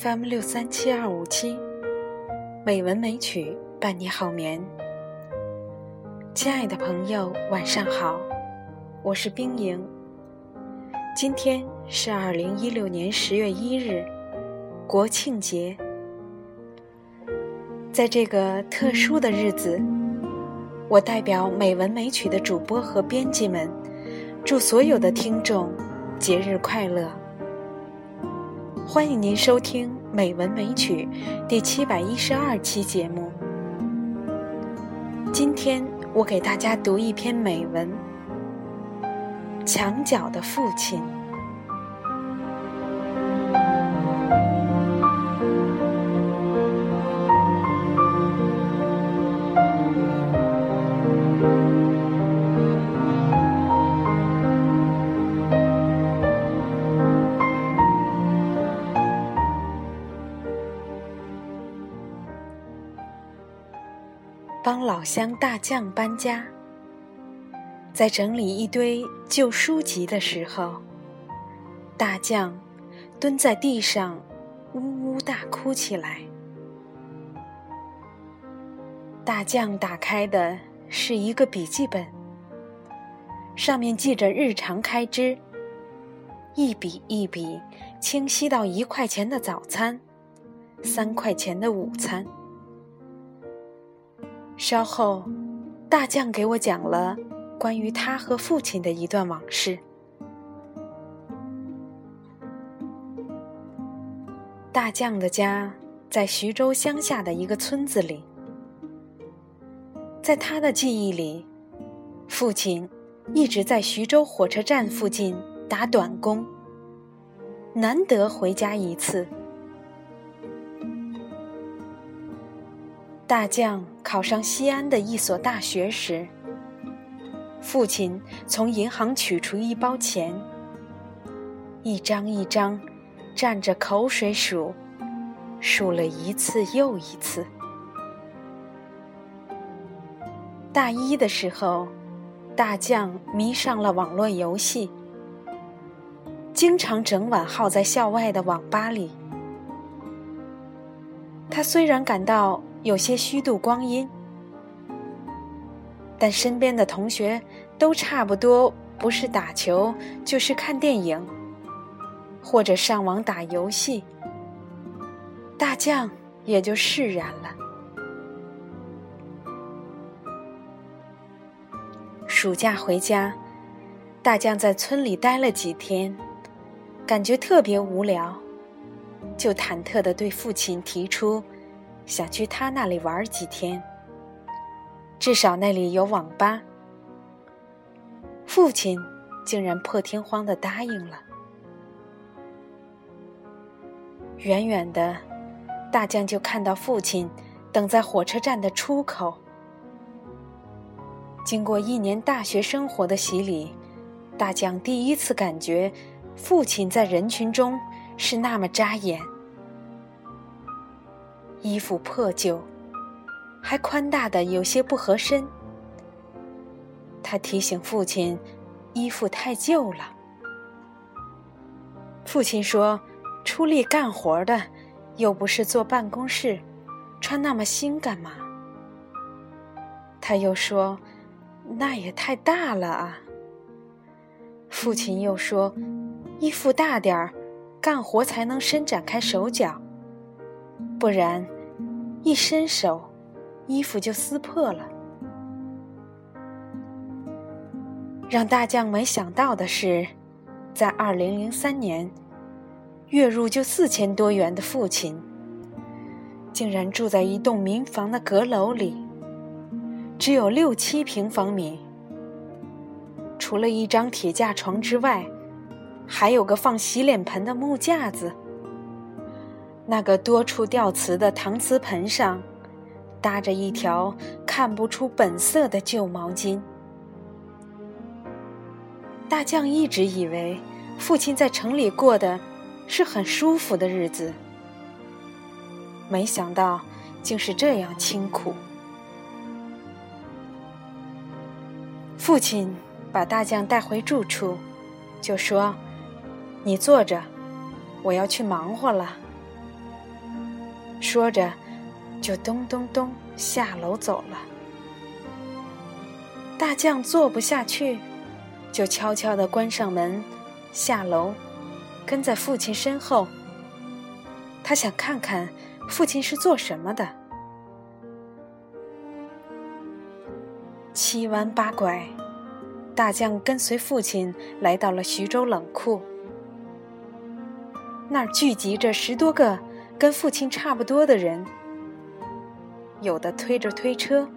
FM 六三七二五七，美文美曲伴你好眠。亲爱的朋友，晚上好，我是冰莹。今天是二零一六年十月一日，国庆节。在这个特殊的日子，我代表美文美曲的主播和编辑们，祝所有的听众节日快乐。欢迎您收听《美文美曲》第七百一十二期节目。今天我给大家读一篇美文《墙角的父亲》。帮老乡大将搬家，在整理一堆旧书籍的时候，大将蹲在地上，呜呜大哭起来。大将打开的是一个笔记本，上面记着日常开支，一笔一笔清晰到一块钱的早餐，三块钱的午餐。稍后，大将给我讲了关于他和父亲的一段往事。大将的家在徐州乡下的一个村子里，在他的记忆里，父亲一直在徐州火车站附近打短工，难得回家一次。大将考上西安的一所大学时，父亲从银行取出一包钱，一张一张，蘸着口水数，数了一次又一次。大一的时候，大将迷上了网络游戏，经常整晚耗在校外的网吧里。他虽然感到，有些虚度光阴，但身边的同学都差不多，不是打球就是看电影，或者上网打游戏。大将也就释然了。暑假回家，大将在村里待了几天，感觉特别无聊，就忐忑的对父亲提出。想去他那里玩几天，至少那里有网吧。父亲竟然破天荒的答应了。远远的，大将就看到父亲等在火车站的出口。经过一年大学生活的洗礼，大将第一次感觉父亲在人群中是那么扎眼。衣服破旧，还宽大的有些不合身。他提醒父亲，衣服太旧了。父亲说：“出力干活的，又不是坐办公室，穿那么新干嘛？”他又说：“那也太大了啊。”父亲又说：“衣服大点儿，干活才能伸展开手脚。”不然，一伸手，衣服就撕破了。让大将没想到的是，在二零零三年，月入就四千多元的父亲，竟然住在一栋民房的阁楼里，只有六七平方米，除了一张铁架床之外，还有个放洗脸盆的木架子。那个多处掉瓷的搪瓷盆上，搭着一条看不出本色的旧毛巾。大将一直以为父亲在城里过的是很舒服的日子，没想到竟是这样清苦。父亲把大将带回住处，就说：“你坐着，我要去忙活了。”说着，就咚咚咚下楼走了。大将坐不下去，就悄悄地关上门，下楼，跟在父亲身后。他想看看父亲是做什么的。七弯八拐，大将跟随父亲来到了徐州冷库。那儿聚集着十多个跟父亲差不多的人，有的推着推车，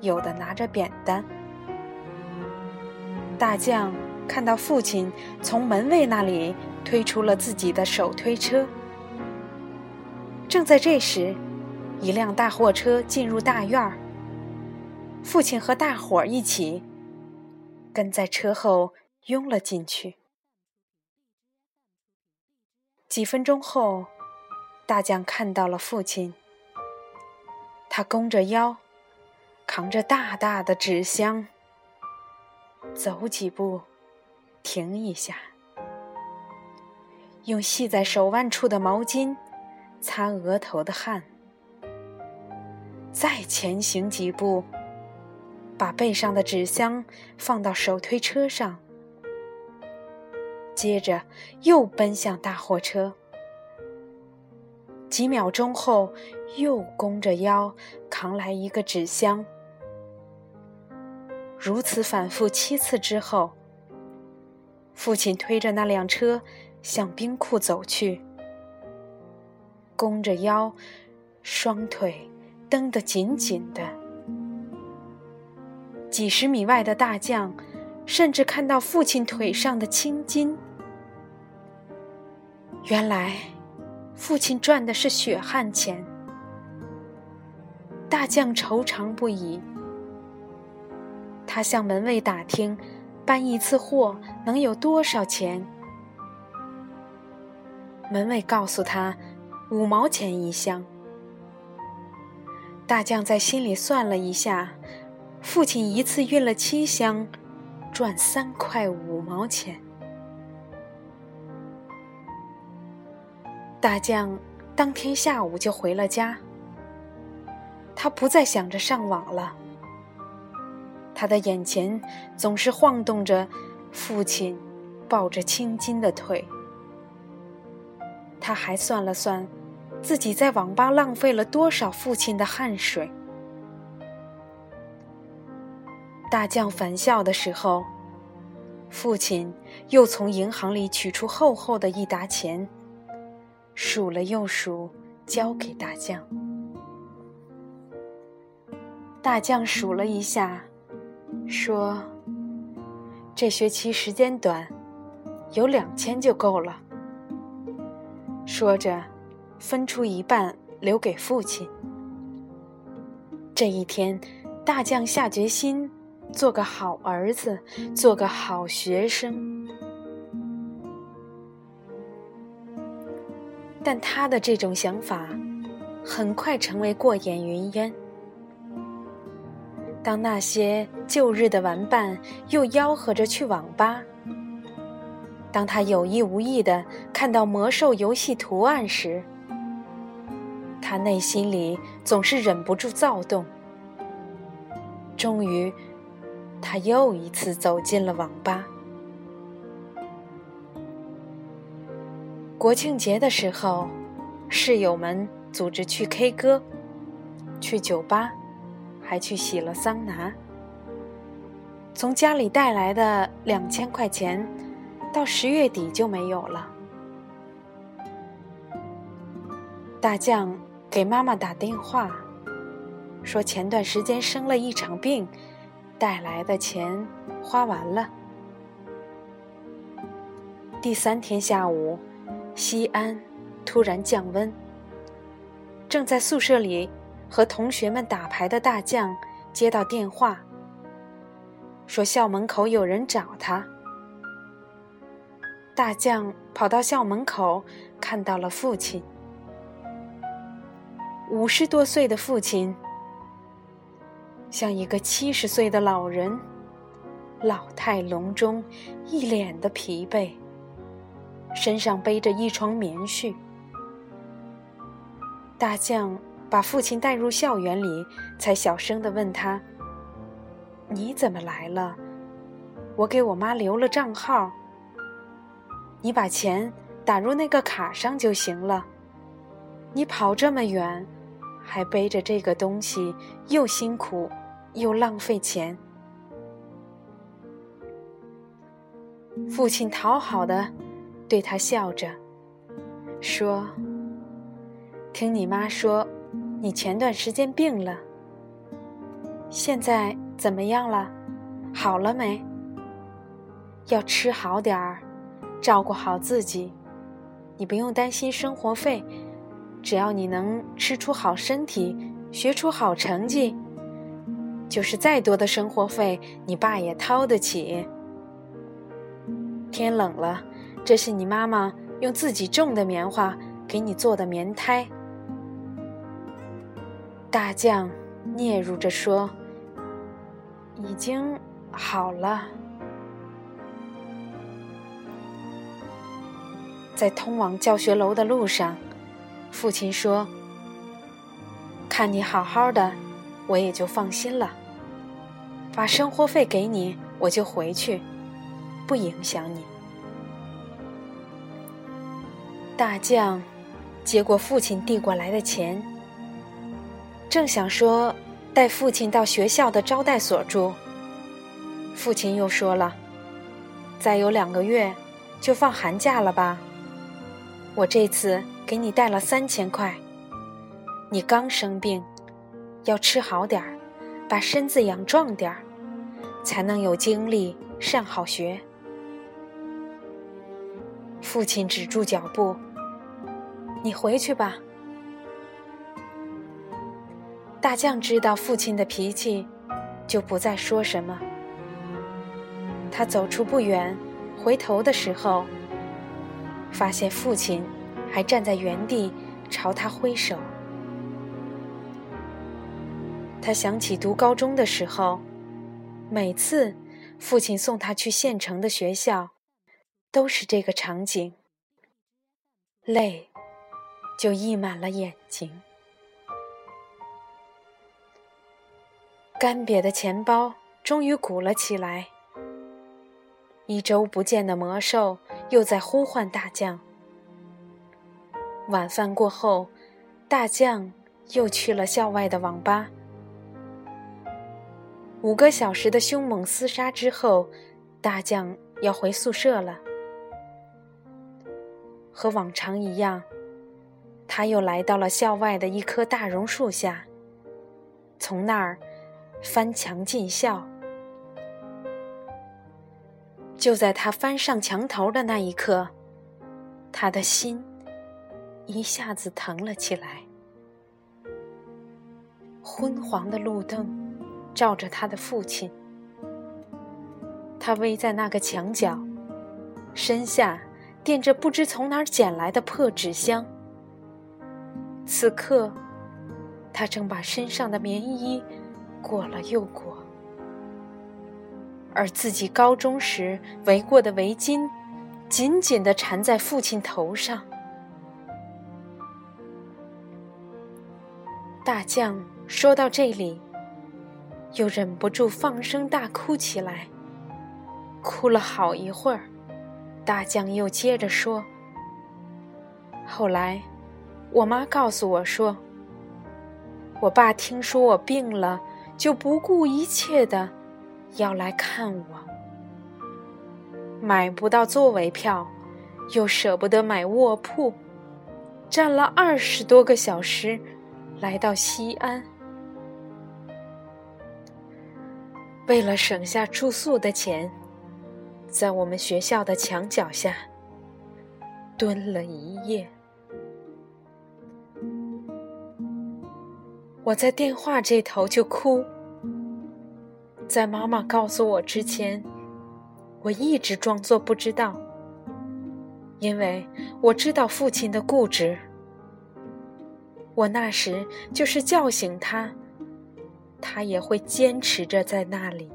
有的拿着扁担。大将看到父亲从门卫那里推出了自己的手推车。正在这时，一辆大货车进入大院儿。父亲和大伙儿一起跟在车后拥了进去。几分钟后，大将看到了父亲。他弓着腰，扛着大大的纸箱，走几步，停一下，用系在手腕处的毛巾擦额头的汗，再前行几步。把背上的纸箱放到手推车上，接着又奔向大货车。几秒钟后，又弓着腰扛来一个纸箱。如此反复七次之后，父亲推着那辆车向冰库走去，弓着腰，双腿蹬得紧紧的。几十米外的大将，甚至看到父亲腿上的青筋。原来，父亲赚的是血汗钱。大将愁肠不已。他向门卫打听，搬一次货能有多少钱？门卫告诉他，五毛钱一箱。大将在心里算了一下。父亲一次运了七箱，赚三块五毛钱。大将当天下午就回了家。他不再想着上网了。他的眼前总是晃动着父亲抱着青筋的腿。他还算了算，自己在网吧浪费了多少父亲的汗水。大将返校的时候，父亲又从银行里取出厚厚的一沓钱，数了又数，交给大将。大将数了一下，说：“这学期时间短，有两千就够了。”说着，分出一半留给父亲。这一天，大将下决心。做个好儿子，做个好学生。但他的这种想法很快成为过眼云烟。当那些旧日的玩伴又吆喝着去网吧，当他有意无意的看到魔兽游戏图案时，他内心里总是忍不住躁动。终于。他又一次走进了网吧。国庆节的时候，室友们组织去 K 歌，去酒吧，还去洗了桑拿。从家里带来的两千块钱，到十月底就没有了。大将给妈妈打电话，说前段时间生了一场病。带来的钱花完了。第三天下午，西安突然降温。正在宿舍里和同学们打牌的大将接到电话，说校门口有人找他。大将跑到校门口，看到了父亲，五十多岁的父亲。像一个七十岁的老人，老态龙钟，一脸的疲惫，身上背着一床棉絮。大将把父亲带入校园里，才小声的问他：“你怎么来了？我给我妈留了账号，你把钱打入那个卡上就行了。你跑这么远，还背着这个东西，又辛苦又浪费钱。”父亲讨好的对他笑着说：“听你妈说，你前段时间病了，现在怎么样了？好了没？要吃好点儿，照顾好自己。你不用担心生活费，只要你能吃出好身体，学出好成绩，就是再多的生活费，你爸也掏得起。”天冷了，这是你妈妈用自己种的棉花给你做的棉胎。大将嗫嚅着说：“已经好了。”在通往教学楼的路上，父亲说：“看你好好的，我也就放心了。把生活费给你，我就回去。”不影响你。大将接过父亲递过来的钱，正想说带父亲到学校的招待所住，父亲又说了：“再有两个月就放寒假了吧？我这次给你带了三千块。你刚生病，要吃好点儿，把身子养壮点儿，才能有精力上好学。”父亲止住脚步，你回去吧。大将知道父亲的脾气，就不再说什么。他走出不远，回头的时候，发现父亲还站在原地朝他挥手。他想起读高中的时候，每次父亲送他去县城的学校。都是这个场景，泪就溢满了眼睛。干瘪的钱包终于鼓了起来。一周不见的魔兽又在呼唤大将。晚饭过后，大将又去了校外的网吧。五个小时的凶猛厮杀之后，大将要回宿舍了。和往常一样，他又来到了校外的一棵大榕树下，从那儿翻墙进校。就在他翻上墙头的那一刻，他的心一下子疼了起来。昏黄的路灯照着他的父亲，他偎在那个墙角，身下。垫着不知从哪儿捡来的破纸箱。此刻，他正把身上的棉衣裹了又裹，而自己高中时围过的围巾紧紧地缠在父亲头上。大将说到这里，又忍不住放声大哭起来，哭了好一会儿。大将又接着说：“后来，我妈告诉我说，我爸听说我病了，就不顾一切的要来看我。买不到座位票，又舍不得买卧铺，站了二十多个小时，来到西安。为了省下住宿的钱。”在我们学校的墙角下蹲了一夜。我在电话这头就哭。在妈妈告诉我之前，我一直装作不知道，因为我知道父亲的固执。我那时就是叫醒他，他也会坚持着在那里。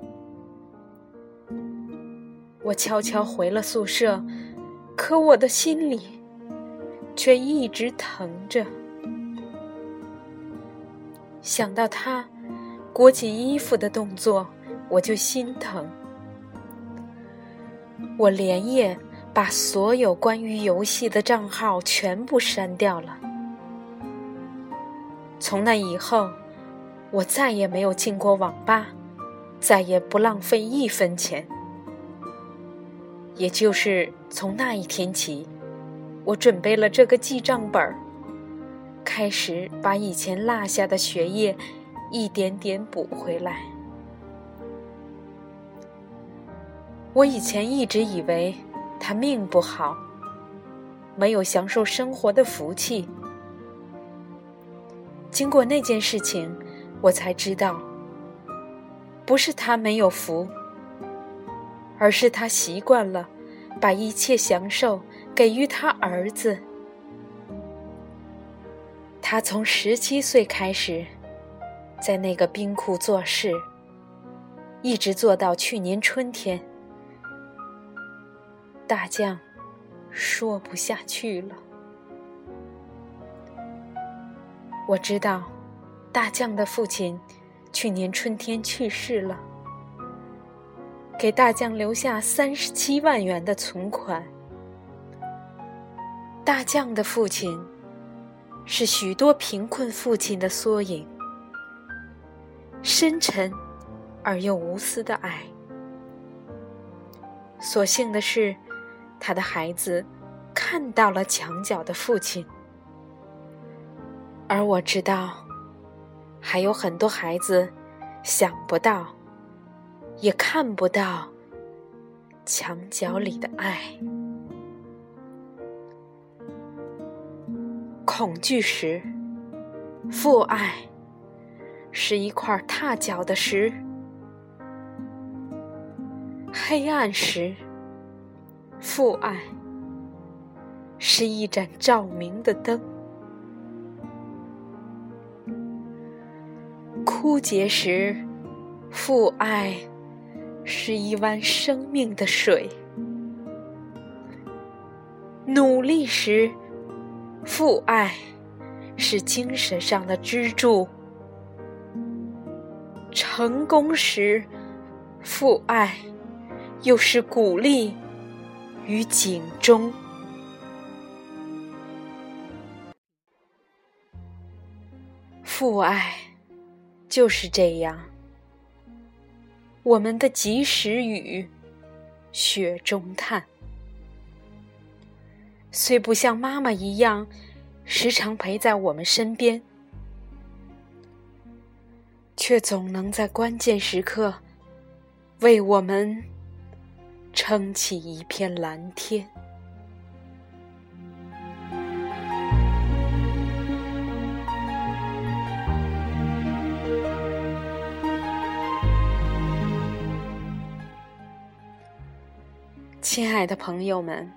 我悄悄回了宿舍，可我的心里却一直疼着。想到他裹紧衣服的动作，我就心疼。我连夜把所有关于游戏的账号全部删掉了。从那以后，我再也没有进过网吧，再也不浪费一分钱。也就是从那一天起，我准备了这个记账本儿，开始把以前落下的学业一点点补回来。我以前一直以为他命不好，没有享受生活的福气。经过那件事情，我才知道，不是他没有福，而是他习惯了把一切享受给予他儿子。他从十七岁开始，在那个冰库做事，一直做到去年春天。大将说不下去了。我知道，大将的父亲去年春天去世了，给大将留下三十七万元的存款。大将的父亲是许多贫困父亲的缩影，深沉而又无私的爱。所幸的是。他的孩子看到了墙角的父亲，而我知道，还有很多孩子想不到，也看不到墙角里的爱。恐惧时，父爱是一块踏脚的石；黑暗时，父爱是一盏照明的灯，枯竭时，父爱是一湾生命的水；努力时，父爱是精神上的支柱；成功时，父爱又是鼓励。与警钟，父爱就是这样。我们的及时雨，雪中炭，虽不像妈妈一样时常陪在我们身边，却总能在关键时刻为我们。撑起一片蓝天。亲爱的朋友们，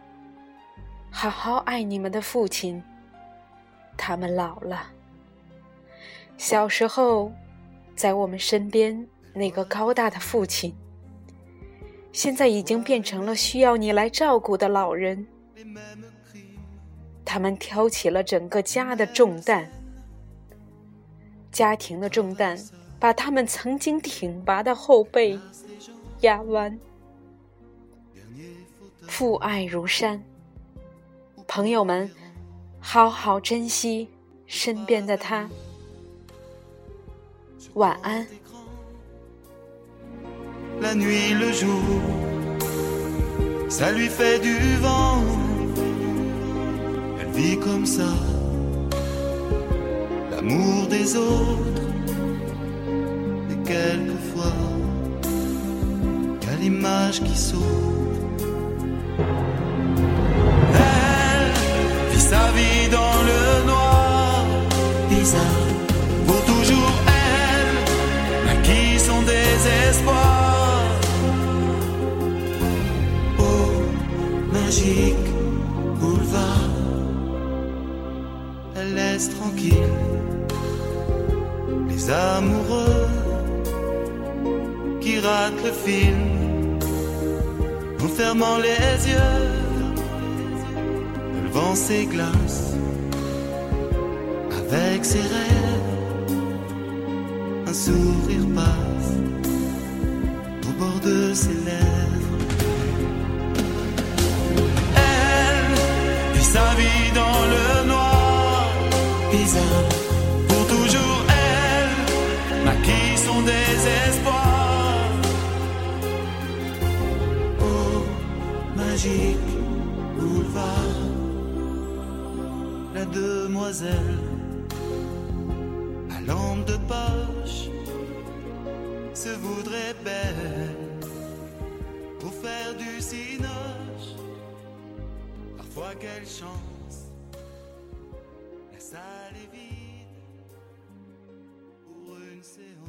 好好爱你们的父亲。他们老了，小时候在我们身边那个高大的父亲。现在已经变成了需要你来照顾的老人，他们挑起了整个家的重担，家庭的重担把他们曾经挺拔的后背压弯。父爱如山，朋友们，好好珍惜身边的他。晚安。la nuit, le jour, ça lui fait du vent. Elle vit comme ça, l'amour des autres. Et quelquefois, y a l'image qui saute. Sa vie dans le noir, bizarre, pour toujours elle, à qui son désespoir. boulevard. Elle laisse tranquille les amoureux qui ratent le film en fermant les yeux ses glaces, avec ses rêves, un sourire passe au bord de ses lèvres. Elle vit sa vie dans le noir, bizarre, pour toujours elle, maquille son désespoir. Oh, magique boulevard demoiselle à lampe de poche se voudrait belle pour faire du cinoche. Parfois, quelle chance, la salle est vide pour une séance.